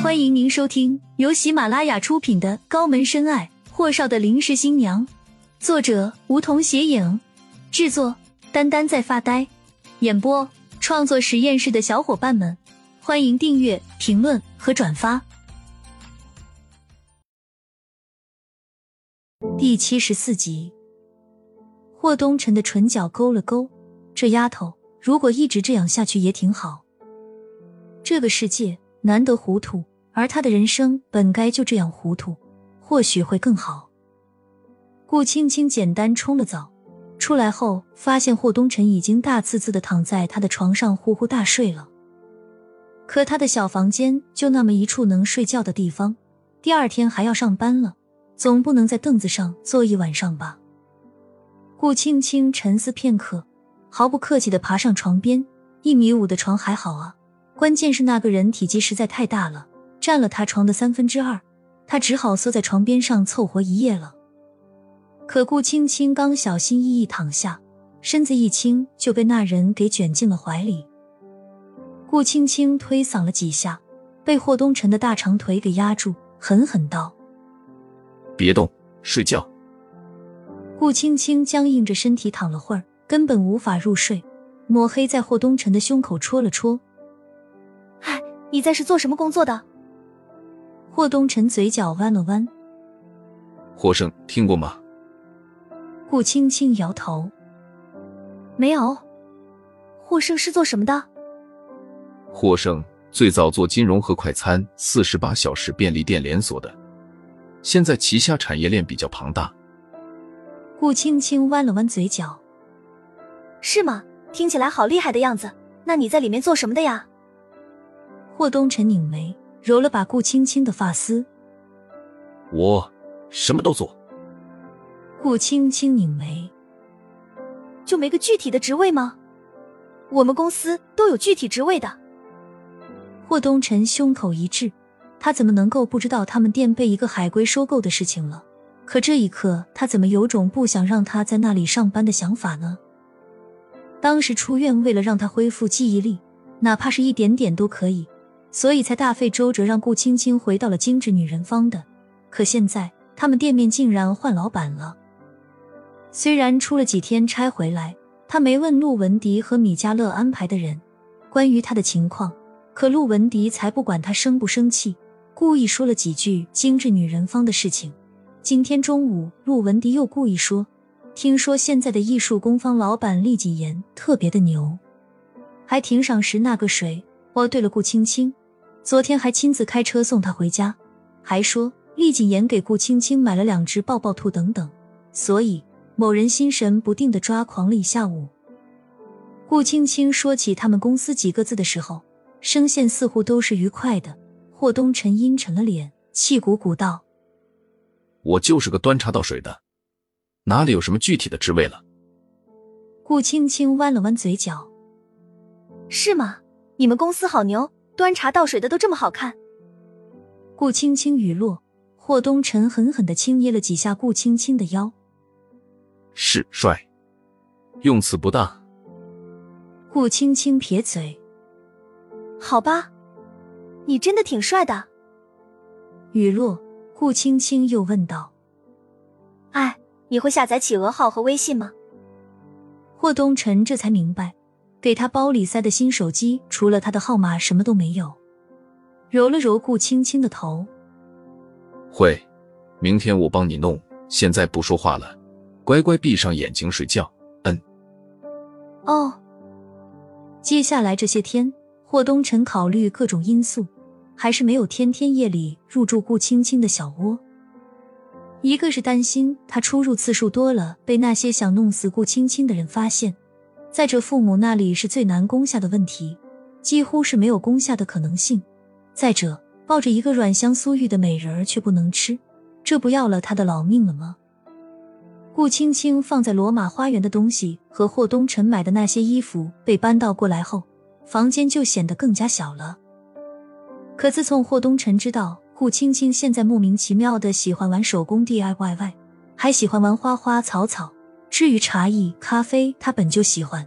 欢迎您收听由喜马拉雅出品的《高门深爱：霍少的临时新娘》，作者梧桐斜影，制作丹丹在发呆，演播创作实验室的小伙伴们，欢迎订阅、评论和转发。第七十四集，霍东辰的唇角勾了勾，这丫头如果一直这样下去也挺好。这个世界难得糊涂。而他的人生本该就这样糊涂，或许会更好。顾青青简单冲了澡，出来后发现霍东辰已经大呲呲的躺在他的床上呼呼大睡了。可他的小房间就那么一处能睡觉的地方，第二天还要上班了，总不能在凳子上坐一晚上吧？顾青青沉思片刻，毫不客气的爬上床边。一米五的床还好啊，关键是那个人体积实在太大了。占了他床的三分之二，他只好缩在床边上凑合一夜了。可顾青青刚小心翼翼躺下，身子一轻就被那人给卷进了怀里。顾青青推搡了几下，被霍东辰的大长腿给压住，狠狠道：“别动，睡觉。”顾青青僵硬着身体躺了会儿，根本无法入睡，抹黑在霍东辰的胸口戳了戳：“哎，你在是做什么工作的？”霍东辰嘴角弯了弯，霍生听过吗？顾青青摇头，没有。霍生是做什么的？霍生最早做金融和快餐，四十八小时便利店连锁的，现在旗下产业链比较庞大。顾青青弯了弯嘴角，是吗？听起来好厉害的样子。那你在里面做什么的呀？霍东辰拧眉。揉了把顾青青的发丝，我什么都做。顾青青拧眉，就没个具体的职位吗？我们公司都有具体职位的。霍东辰胸口一滞，他怎么能够不知道他们店被一个海归收购的事情了？可这一刻，他怎么有种不想让他在那里上班的想法呢？当时出院为了让他恢复记忆力，哪怕是一点点都可以。所以才大费周折让顾青青回到了精致女人坊的，可现在他们店面竟然换老板了。虽然出了几天差回来，他没问陆文迪和米家乐安排的人关于他的情况，可陆文迪才不管他生不生气，故意说了几句精致女人坊的事情。今天中午，陆文迪又故意说，听说现在的艺术工坊老板厉锦言特别的牛，还挺赏识那个谁。哦，对了，顾青青。昨天还亲自开车送她回家，还说厉谨言给顾青青买了两只抱抱兔等等，所以某人心神不定的抓狂了一下午。顾青青说起他们公司几个字的时候，声线似乎都是愉快的。霍东辰阴沉了脸，气鼓鼓道：“我就是个端茶倒水的，哪里有什么具体的职位了？”顾青青弯了弯嘴角：“是吗？你们公司好牛。”端茶倒水的都这么好看。顾青青语落，霍东辰狠狠的轻捏了几下顾青青的腰。是帅，用词不当。顾青青撇嘴。好吧，你真的挺帅的。雨落，顾青青又问道：“哎，你会下载企鹅号和微信吗？”霍东辰这才明白。给他包里塞的新手机，除了他的号码，什么都没有。揉了揉顾青青的头，会，明天我帮你弄。现在不说话了，乖乖闭上眼睛睡觉。嗯。哦。接下来这些天，霍东辰考虑各种因素，还是没有天天夜里入住顾青青的小窝。一个是担心他出入次数多了，被那些想弄死顾青青的人发现。再者，父母那里是最难攻下的问题，几乎是没有攻下的可能性。再者，抱着一个软香酥玉的美人儿却不能吃，这不要了他的老命了吗？顾青青放在罗马花园的东西和霍东辰买的那些衣服被搬到过来后，房间就显得更加小了。可自从霍东辰知道顾青青现在莫名其妙的喜欢玩手工 DIY 外，还喜欢玩花花草草。至于茶艺、咖啡，他本就喜欢，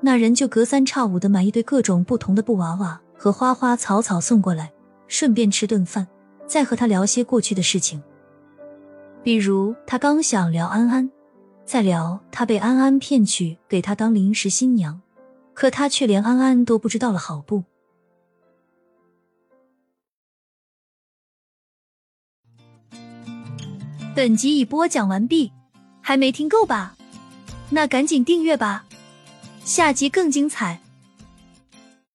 那人就隔三差五的买一堆各种不同的布娃娃和花花草草送过来，顺便吃顿饭，再和他聊些过去的事情。比如，他刚想聊安安，再聊他被安安骗去给他当临时新娘，可他却连安安都不知道了，好不？本集已播讲完毕，还没听够吧？那赶紧订阅吧，下集更精彩。